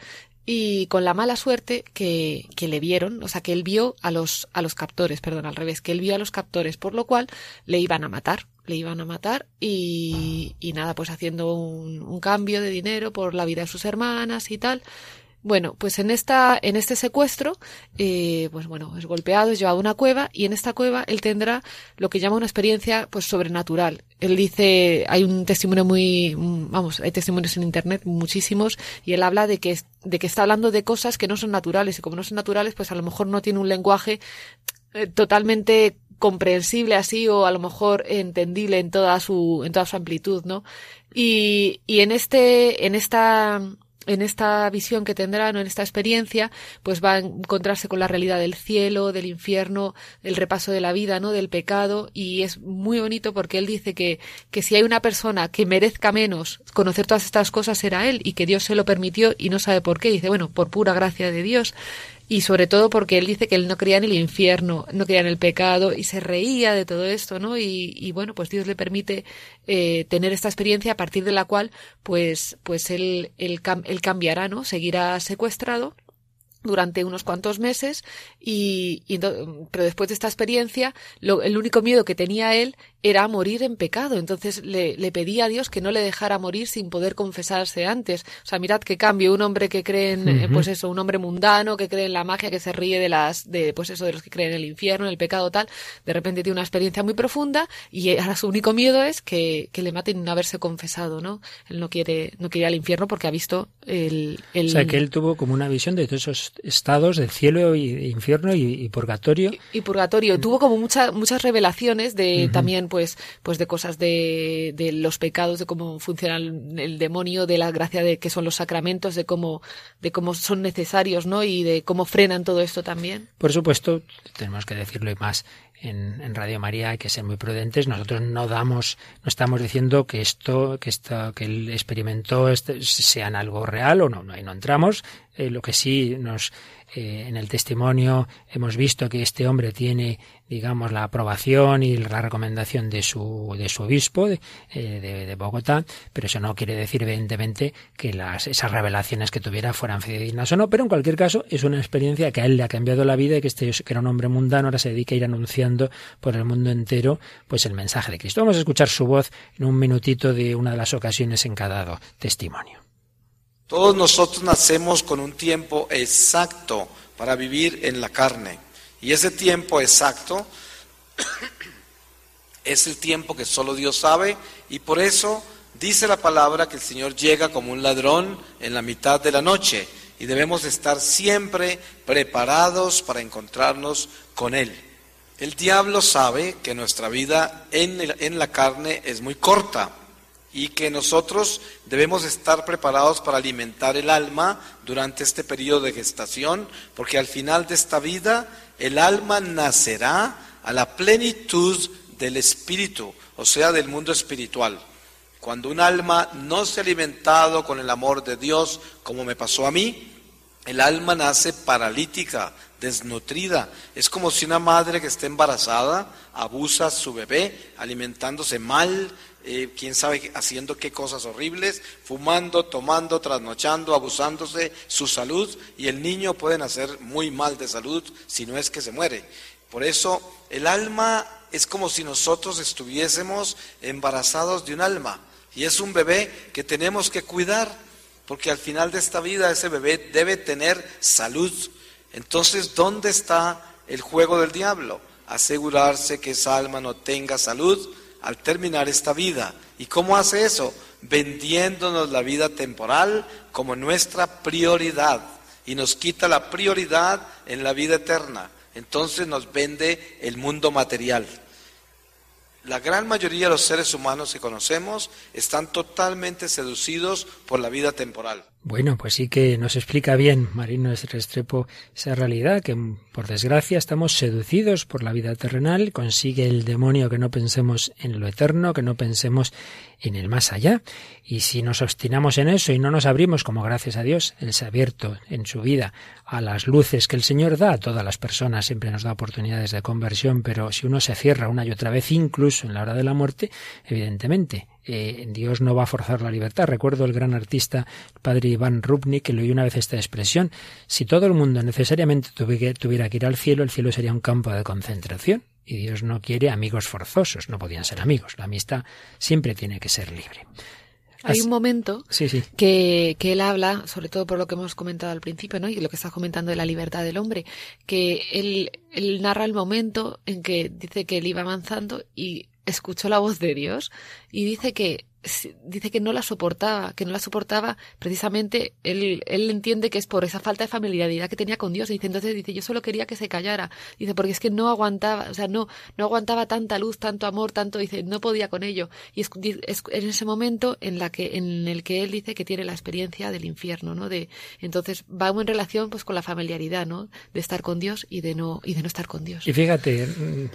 y con la mala suerte que, que le vieron, o sea, que él vio a los, a los captores, perdón, al revés, que él vio a los captores, por lo cual le iban a matar, le iban a matar y, y nada, pues haciendo un, un cambio de dinero por la vida de sus hermanas y tal, bueno, pues en esta, en este secuestro, eh, pues bueno, es golpeado, es llevado a una cueva y en esta cueva él tendrá lo que llama una experiencia pues sobrenatural. Él dice, hay un testimonio muy, vamos, hay testimonios en internet muchísimos y él habla de que, de que está hablando de cosas que no son naturales y como no son naturales, pues a lo mejor no tiene un lenguaje eh, totalmente comprensible así o a lo mejor entendible en toda su en toda su amplitud, ¿no? Y, y en este en esta en esta visión que tendrán o en esta experiencia, pues va a encontrarse con la realidad del cielo, del infierno, el repaso de la vida, ¿no? Del pecado, y es muy bonito porque él dice que, que si hay una persona que merezca menos conocer todas estas cosas será él, y que Dios se lo permitió y no sabe por qué. Dice, bueno, por pura gracia de Dios y sobre todo porque él dice que él no creía en el infierno, no creía en el pecado y se reía de todo esto, ¿no? Y, y bueno, pues Dios le permite eh, tener esta experiencia a partir de la cual, pues, pues él, él, cambiará, ¿no? Seguirá secuestrado durante unos cuantos meses y, y, pero después de esta experiencia lo, el único miedo que tenía él era morir en pecado entonces le, le, pedía a Dios que no le dejara morir sin poder confesarse antes o sea mirad qué cambio un hombre que cree en uh -huh. pues eso un hombre mundano que cree en la magia que se ríe de las de pues eso de los que creen en el infierno en el pecado tal de repente tiene una experiencia muy profunda y ahora su único miedo es que, que le maten sin haberse confesado no él no quiere no quiere ir al infierno porque ha visto el, el o sea que él tuvo como una visión de todos esos estados del cielo y infierno y, y purgatorio. Y, y, purgatorio. Tuvo como muchas muchas revelaciones de uh -huh. también pues pues de cosas de, de los pecados, de cómo funciona el, el, demonio, de la gracia de que son los sacramentos, de cómo de cómo son necesarios, ¿no? Y de cómo frenan todo esto también. Por supuesto, tenemos que decirlo y más en, en, Radio María hay que ser muy prudentes. Nosotros no damos, no estamos diciendo que esto, que esto, que él experimentó este, sean algo real o no, no, ahí no entramos. Eh, lo que sí nos eh, en el testimonio hemos visto que este hombre tiene, digamos, la aprobación y la recomendación de su, de su obispo de, eh, de, de, Bogotá, pero eso no quiere decir, evidentemente, que las, esas revelaciones que tuviera fueran fidedignas o no, pero en cualquier caso es una experiencia que a él le ha cambiado la vida y que este que era un hombre mundano ahora se dedica a ir anunciando por el mundo entero pues el mensaje de Cristo. Vamos a escuchar su voz en un minutito de una de las ocasiones en cada testimonio. Todos nosotros nacemos con un tiempo exacto para vivir en la carne. Y ese tiempo exacto es el tiempo que solo Dios sabe y por eso dice la palabra que el Señor llega como un ladrón en la mitad de la noche y debemos estar siempre preparados para encontrarnos con Él. El diablo sabe que nuestra vida en, en la carne es muy corta y que nosotros debemos estar preparados para alimentar el alma durante este periodo de gestación, porque al final de esta vida el alma nacerá a la plenitud del espíritu, o sea, del mundo espiritual. Cuando un alma no se ha alimentado con el amor de Dios, como me pasó a mí, el alma nace paralítica, desnutrida. Es como si una madre que está embarazada abusa a su bebé, alimentándose mal, eh, quién sabe haciendo qué cosas horribles, fumando, tomando, trasnochando, abusándose su salud y el niño puede nacer muy mal de salud si no es que se muere. Por eso el alma es como si nosotros estuviésemos embarazados de un alma y es un bebé que tenemos que cuidar porque al final de esta vida ese bebé debe tener salud. Entonces, ¿dónde está el juego del diablo? Asegurarse que esa alma no tenga salud al terminar esta vida. ¿Y cómo hace eso? Vendiéndonos la vida temporal como nuestra prioridad y nos quita la prioridad en la vida eterna. Entonces nos vende el mundo material. La gran mayoría de los seres humanos que conocemos están totalmente seducidos por la vida temporal. Bueno, pues sí que nos explica bien Marino Restrepo esa realidad, que por desgracia estamos seducidos por la vida terrenal, consigue el demonio que no pensemos en lo eterno, que no pensemos en el más allá. Y si nos obstinamos en eso y no nos abrimos, como gracias a Dios, Él se ha abierto en su vida a las luces que el Señor da a todas las personas, siempre nos da oportunidades de conversión, pero si uno se cierra una y otra vez, incluso en la hora de la muerte, evidentemente eh, Dios no va a forzar la libertad. Recuerdo el gran artista, el padre Iván Rubnik, que leí una vez esta expresión. Si todo el mundo necesariamente tuviera que ir al cielo, el cielo sería un campo de concentración. Y Dios no quiere amigos forzosos, no podían ser amigos. La amistad siempre tiene que ser libre. Hay un momento Que, que, él habla, sobre todo por lo que hemos comentado al principio, ¿no? Y lo que estás comentando de la libertad del hombre, que él, él narra el momento en que dice que él iba avanzando y escuchó la voz de Dios y dice que dice que no la soportaba, que no la soportaba precisamente, él, él entiende que es por esa falta de familiaridad que tenía con Dios. Y dice, entonces dice, yo solo quería que se callara. Dice, porque es que no aguantaba, o sea, no, no aguantaba tanta luz, tanto amor, tanto, dice, no podía con ello. Y es, en ese momento en la que, en el que él dice que tiene la experiencia del infierno, ¿no? De, entonces va en relación pues con la familiaridad, ¿no? De estar con Dios y de no, y de no estar con Dios. Y fíjate,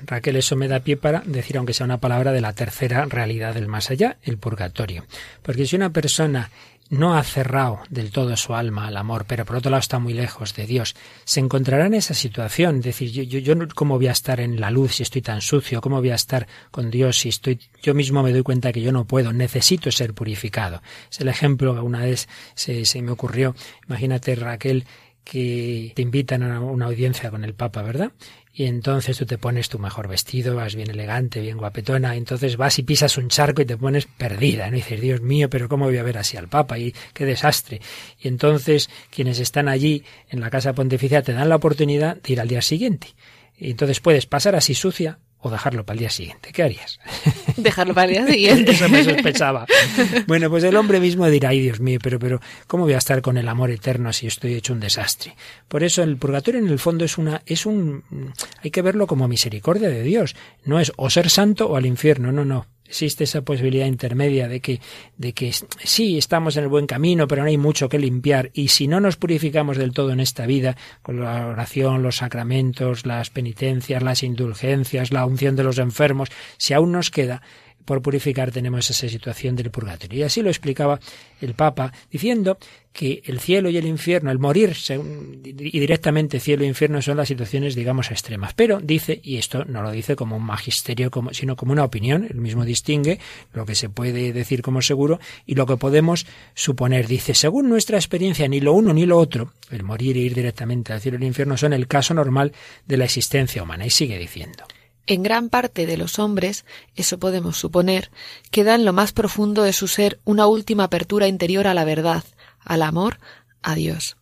Raquel, eso me da pie para decir, aunque sea una palabra de la tercera realidad del más allá, el por porque si una persona no ha cerrado del todo su alma al amor, pero por otro lado está muy lejos de Dios, se encontrará en esa situación, decir, yo, yo, yo, cómo voy a estar en la luz si estoy tan sucio, cómo voy a estar con Dios si estoy, yo mismo me doy cuenta que yo no puedo, necesito ser purificado. Es el ejemplo que una vez se, se me ocurrió, imagínate Raquel, que te invitan a una audiencia con el Papa, ¿verdad? Y entonces tú te pones tu mejor vestido, vas bien elegante, bien guapetona, entonces vas y pisas un charco y te pones perdida, ¿no? Y dices, Dios mío, pero ¿cómo voy a ver así al Papa? Y qué desastre. Y entonces quienes están allí en la casa pontificia te dan la oportunidad de ir al día siguiente. Y entonces puedes pasar así sucia o dejarlo para el día siguiente. ¿Qué harías? Dejarlo para el día siguiente. Eso me sospechaba. Bueno, pues el hombre mismo dirá, ay Dios mío, pero, pero, ¿cómo voy a estar con el amor eterno si estoy hecho un desastre? Por eso el purgatorio en el fondo es una, es un, hay que verlo como misericordia de Dios. No es o ser santo o al infierno, no, no existe esa posibilidad intermedia de que, de que sí estamos en el buen camino, pero no hay mucho que limpiar. Y si no nos purificamos del todo en esta vida, con la oración, los sacramentos, las penitencias, las indulgencias, la unción de los enfermos, si aún nos queda, por purificar tenemos esa situación del purgatorio. Y así lo explicaba el Papa, diciendo que el cielo y el infierno, el morir y directamente cielo e infierno son las situaciones, digamos, extremas. Pero dice, y esto no lo dice como un magisterio, sino como una opinión, el mismo distingue lo que se puede decir como seguro y lo que podemos suponer. Dice, según nuestra experiencia, ni lo uno ni lo otro, el morir e ir directamente al cielo y el infierno, son el caso normal de la existencia humana. Y sigue diciendo. En gran parte de los hombres, eso podemos suponer, queda en lo más profundo de su ser una última apertura interior a la verdad, al amor, a Dios.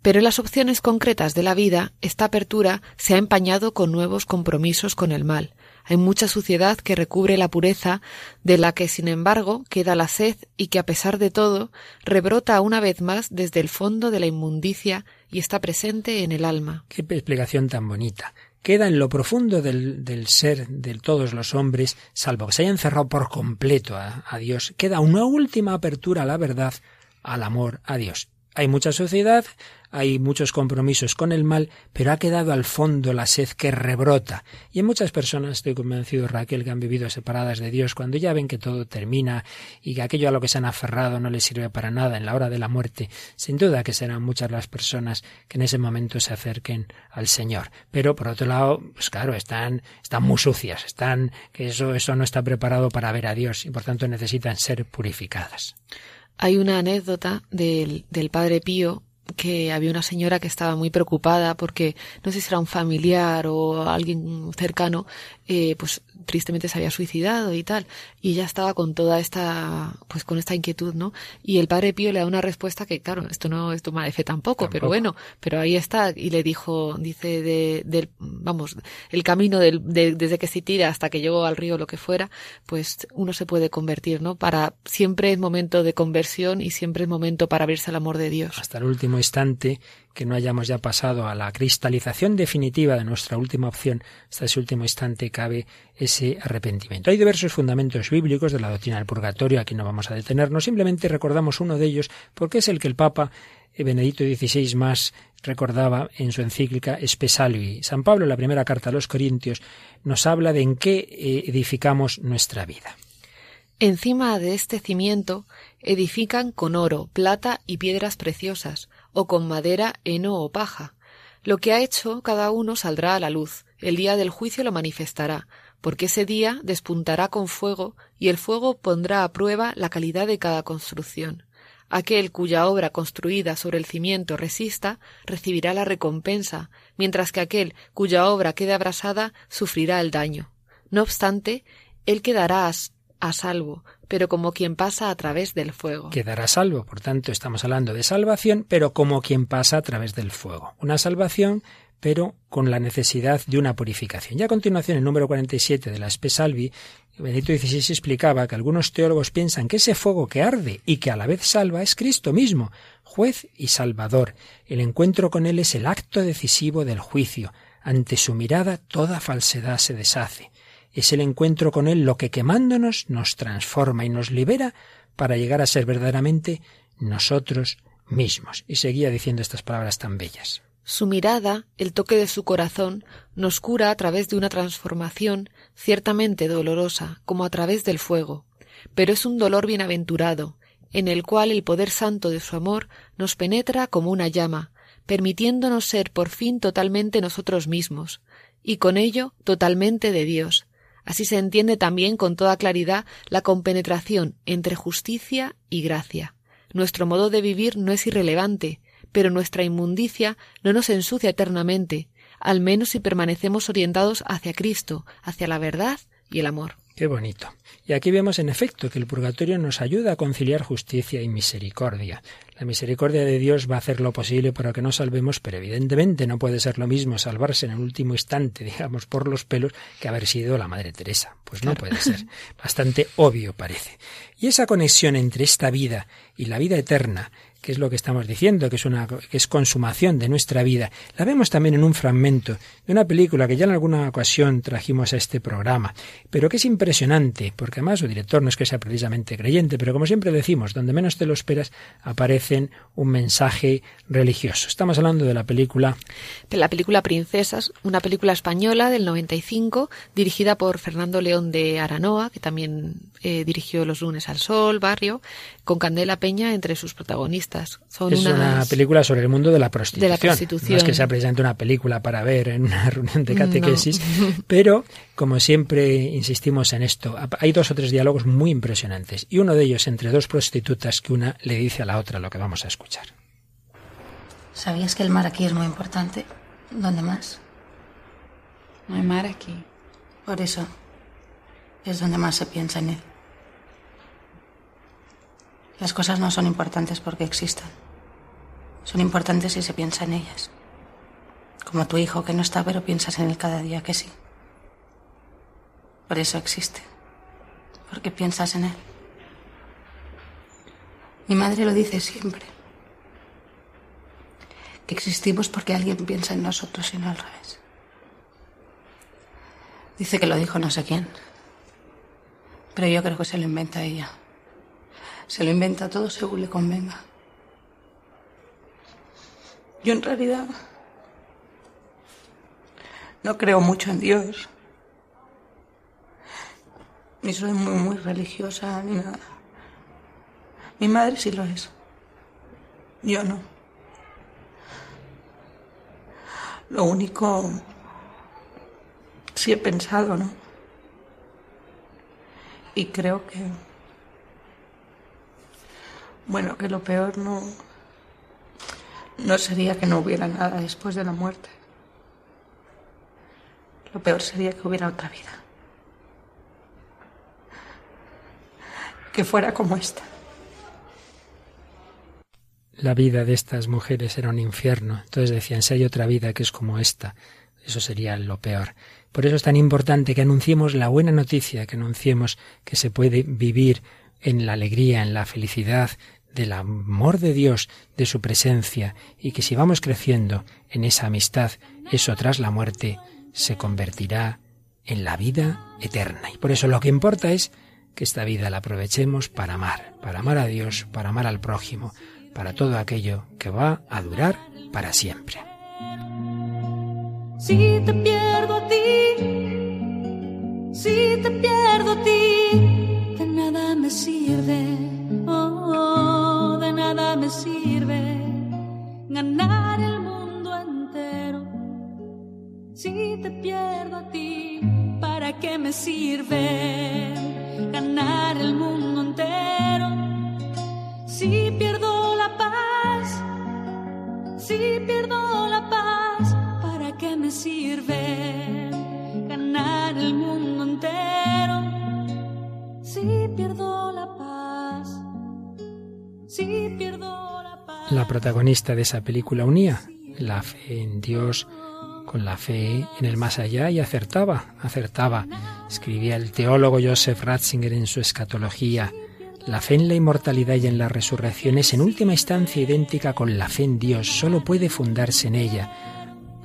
Pero en las opciones concretas de la vida, esta apertura se ha empañado con nuevos compromisos con el mal. Hay mucha suciedad que recubre la pureza, de la que, sin embargo, queda la sed y que, a pesar de todo, rebrota una vez más desde el fondo de la inmundicia y está presente en el alma. Qué explicación tan bonita queda en lo profundo del, del, ser de todos los hombres, salvo que se haya encerrado por completo a, a Dios, queda una última apertura a la verdad, al amor a Dios. Hay mucha sociedad, hay muchos compromisos con el mal, pero ha quedado al fondo la sed que rebrota. Y en muchas personas, estoy convencido, Raquel, que han vivido separadas de Dios, cuando ya ven que todo termina y que aquello a lo que se han aferrado no les sirve para nada en la hora de la muerte, sin duda que serán muchas las personas que en ese momento se acerquen al Señor. Pero por otro lado, pues claro, están, están muy sucias, están, que eso, eso no está preparado para ver a Dios y por tanto necesitan ser purificadas. Hay una anécdota del, del padre Pío que había una señora que estaba muy preocupada porque no sé si era un familiar o alguien cercano, eh, pues tristemente se había suicidado y tal. Y ella estaba con toda esta, pues con esta inquietud, ¿no? Y el padre Pío le da una respuesta que, claro, esto no es toma de fe tampoco, pero bueno, pero ahí está. Y le dijo, dice, de, del, vamos, el camino del, desde que se tira hasta que llegó al río, lo que fuera, pues uno se puede convertir, ¿no? Para, siempre es momento de conversión y siempre es momento para abrirse al amor de Dios. Hasta el último instante que no hayamos ya pasado a la cristalización definitiva de nuestra última opción, hasta ese último instante cabe ese arrepentimiento. Hay diversos fundamentos bíblicos de la doctrina del purgatorio, aquí no vamos a detenernos, simplemente recordamos uno de ellos porque es el que el Papa Benedicto XVI más recordaba en su encíclica Spesalvi. San Pablo, en la primera carta a los Corintios, nos habla de en qué eh, edificamos nuestra vida. Encima de este cimiento edifican con oro, plata y piedras preciosas, o con madera, heno o paja. Lo que ha hecho cada uno saldrá a la luz, el día del juicio lo manifestará, porque ese día despuntará con fuego, y el fuego pondrá a prueba la calidad de cada construcción. Aquel cuya obra construida sobre el cimiento resista recibirá la recompensa, mientras que aquel cuya obra quede abrasada sufrirá el daño. No obstante, él quedará a salvo, pero como quien pasa a través del fuego. Quedará salvo, por tanto estamos hablando de salvación, pero como quien pasa a través del fuego. Una salvación, pero con la necesidad de una purificación. Ya a continuación, el número 47 de la Espesalvi, Benedito XVI explicaba que algunos teólogos piensan que ese fuego que arde y que a la vez salva es Cristo mismo, juez y salvador. El encuentro con Él es el acto decisivo del juicio. Ante su mirada toda falsedad se deshace. Es el encuentro con Él lo que quemándonos nos transforma y nos libera para llegar a ser verdaderamente nosotros mismos. Y seguía diciendo estas palabras tan bellas. Su mirada, el toque de su corazón, nos cura a través de una transformación ciertamente dolorosa, como a través del fuego, pero es un dolor bienaventurado, en el cual el poder santo de su amor nos penetra como una llama, permitiéndonos ser por fin totalmente nosotros mismos, y con ello totalmente de Dios, Así se entiende también con toda claridad la compenetración entre justicia y gracia. Nuestro modo de vivir no es irrelevante, pero nuestra inmundicia no nos ensucia eternamente, al menos si permanecemos orientados hacia Cristo, hacia la verdad y el amor. Qué bonito. Y aquí vemos en efecto que el purgatorio nos ayuda a conciliar justicia y misericordia. La misericordia de Dios va a hacer lo posible para que nos salvemos, pero evidentemente no puede ser lo mismo salvarse en el último instante, digamos, por los pelos, que haber sido la Madre Teresa. Pues no puede ser. Bastante obvio parece. Y esa conexión entre esta vida y la vida eterna que es lo que estamos diciendo, que es una que es consumación de nuestra vida. La vemos también en un fragmento de una película que ya en alguna ocasión trajimos a este programa, pero que es impresionante, porque además su director no es que sea precisamente creyente, pero como siempre decimos, donde menos te lo esperas aparecen un mensaje religioso. Estamos hablando de la película de la película Princesas, una película española del 95 dirigida por Fernando León de Aranoa, que también eh, dirigió Los lunes al sol, Barrio, con Candela Peña entre sus protagonistas. Son es una película sobre el mundo de la prostitución. No es que sea precisamente una película para ver en una reunión de catequesis, pero como siempre insistimos en esto, hay dos o tres diálogos muy impresionantes y uno de ellos entre dos prostitutas que una le dice a la otra lo que vamos a escuchar. ¿Sabías que el mar aquí es muy importante? ¿Dónde más? No hay mar aquí. Por eso es donde más se piensa en él. Las cosas no son importantes porque existan. Son importantes si se piensa en ellas. Como tu hijo que no está, pero piensas en él cada día que sí. Por eso existe. Porque piensas en él. Mi madre lo dice siempre. Que existimos porque alguien piensa en nosotros y no al revés. Dice que lo dijo no sé quién. Pero yo creo que se lo inventa ella. Se lo inventa todo según le convenga. Yo en realidad no creo mucho en Dios. Ni soy muy, muy religiosa ni nada. Mi madre sí lo es. Yo no. Lo único, sí he pensado, ¿no? Y creo que, bueno, que lo peor no, no sería que no hubiera nada después de la muerte. Lo peor sería que hubiera otra vida. Que fuera como esta. La vida de estas mujeres era un infierno. Entonces decían, si hay otra vida que es como esta, eso sería lo peor. Por eso es tan importante que anunciemos la buena noticia, que anunciemos que se puede vivir en la alegría, en la felicidad del amor de Dios, de su presencia, y que si vamos creciendo en esa amistad, eso tras la muerte se convertirá en la vida eterna. Y por eso lo que importa es que esta vida la aprovechemos para amar, para amar a Dios, para amar al prójimo, para todo aquello que va a durar para siempre. Si te pierdo a ti, si te pierdo a ti, de nada me sirve, ganar el mundo entero. Si te pierdo a ti, ¿para qué me sirve ganar el mundo entero? Si pierdo la paz, si pierdo la paz, ¿para qué me sirve ganar el mundo entero? Si pierdo la paz, si pierdo la protagonista de esa película unía la fe en Dios con la fe en el más allá y acertaba, acertaba. Escribía el teólogo Joseph Ratzinger en su escatología. La fe en la inmortalidad y en la resurrección es en última instancia idéntica con la fe en Dios, solo puede fundarse en ella.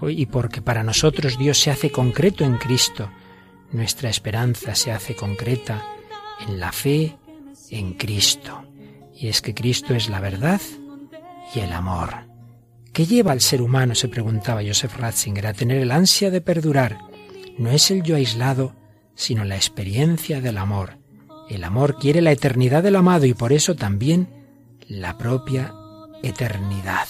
Y porque para nosotros Dios se hace concreto en Cristo, nuestra esperanza se hace concreta en la fe en Cristo. Y es que Cristo es la verdad y el amor. ¿Qué lleva al ser humano, se preguntaba Joseph Ratzinger, a tener el ansia de perdurar? No es el yo aislado, sino la experiencia del amor el amor quiere la eternidad del amado y por eso también la propia eternidad.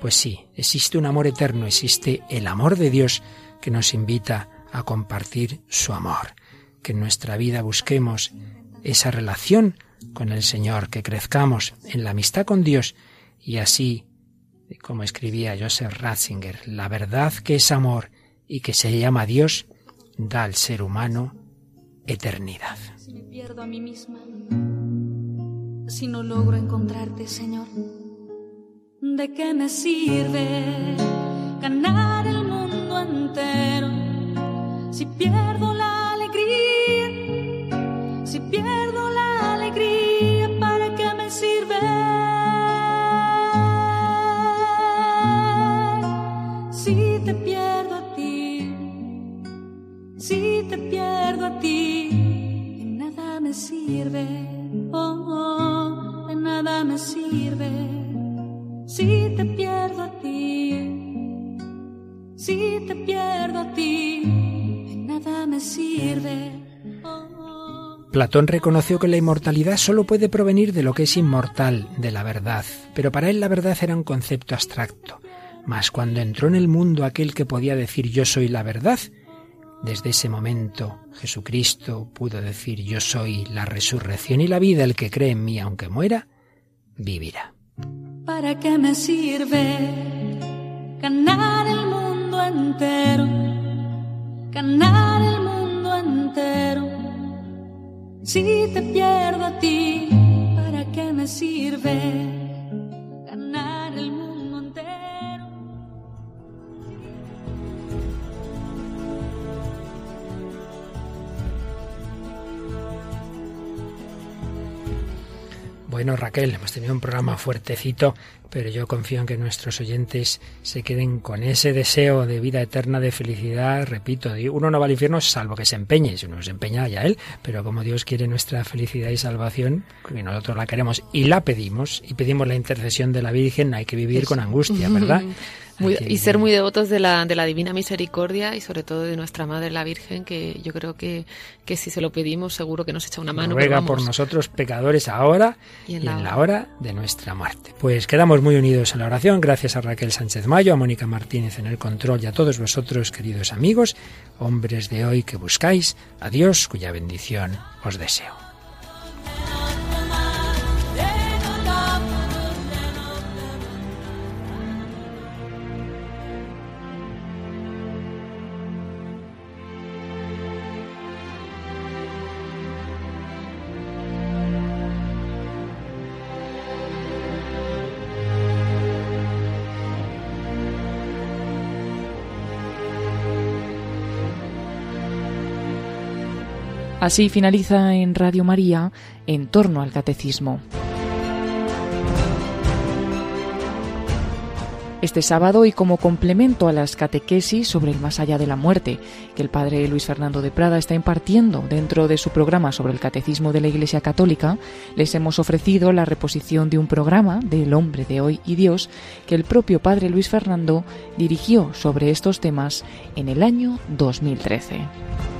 Pues sí, existe un amor eterno, existe el amor de Dios que nos invita a compartir su amor, que en nuestra vida busquemos esa relación con el Señor, que crezcamos en la amistad con Dios y así, como escribía Joseph Ratzinger, la verdad que es amor y que se llama Dios, da al ser humano eternidad pierdo a mí misma si no logro encontrarte, Señor? ¿De qué me sirve ganar el mundo entero si pierdo la alegría? Si pierdo oh, nada me sirve si te pierdo a ti, si te pierdo a ti, nada me sirve. Oh, Platón reconoció que la inmortalidad solo puede provenir de lo que es inmortal, de la verdad, pero para él la verdad era un concepto abstracto. Mas cuando entró en el mundo aquel que podía decir yo soy la verdad, desde ese momento Jesucristo pudo decir yo soy la resurrección y la vida, el que cree en mí aunque muera, vivirá. ¿Para qué me sirve ganar el mundo entero? Ganar el mundo entero. Si te pierdo a ti, ¿para qué me sirve? Bueno, Raquel, hemos tenido un programa fuertecito, pero yo confío en que nuestros oyentes se queden con ese deseo de vida eterna, de felicidad. Repito, uno no va al infierno salvo que se empeñe, si uno se empeña ya él, pero como Dios quiere nuestra felicidad y salvación, que nosotros la queremos y la pedimos, y pedimos la intercesión de la Virgen, hay que vivir con angustia, ¿verdad? y ser muy devotos de la, de la Divina Misericordia y sobre todo de nuestra Madre la Virgen, que yo creo que, que si se lo pedimos seguro que nos echa una mano. Ruega por nosotros pecadores ahora y en, la, hora de nuestra muerte. Pues quedamos muy unidos en la oración. Gracias a Raquel Sánchez Mayo, a Mónica Martínez en el control y a todos vosotros, queridos amigos, hombres de hoy que buscáis a Dios, cuya bendición os deseo. Así finaliza en Radio María en torno al catecismo. Este sábado y como complemento a las catequesis sobre el más allá de la muerte que el padre Luis Fernando de Prada está impartiendo dentro de su programa sobre el catecismo de la Iglesia Católica, les hemos ofrecido la reposición de un programa del hombre de hoy y Dios que el propio padre Luis Fernando dirigió sobre estos temas en el año 2013.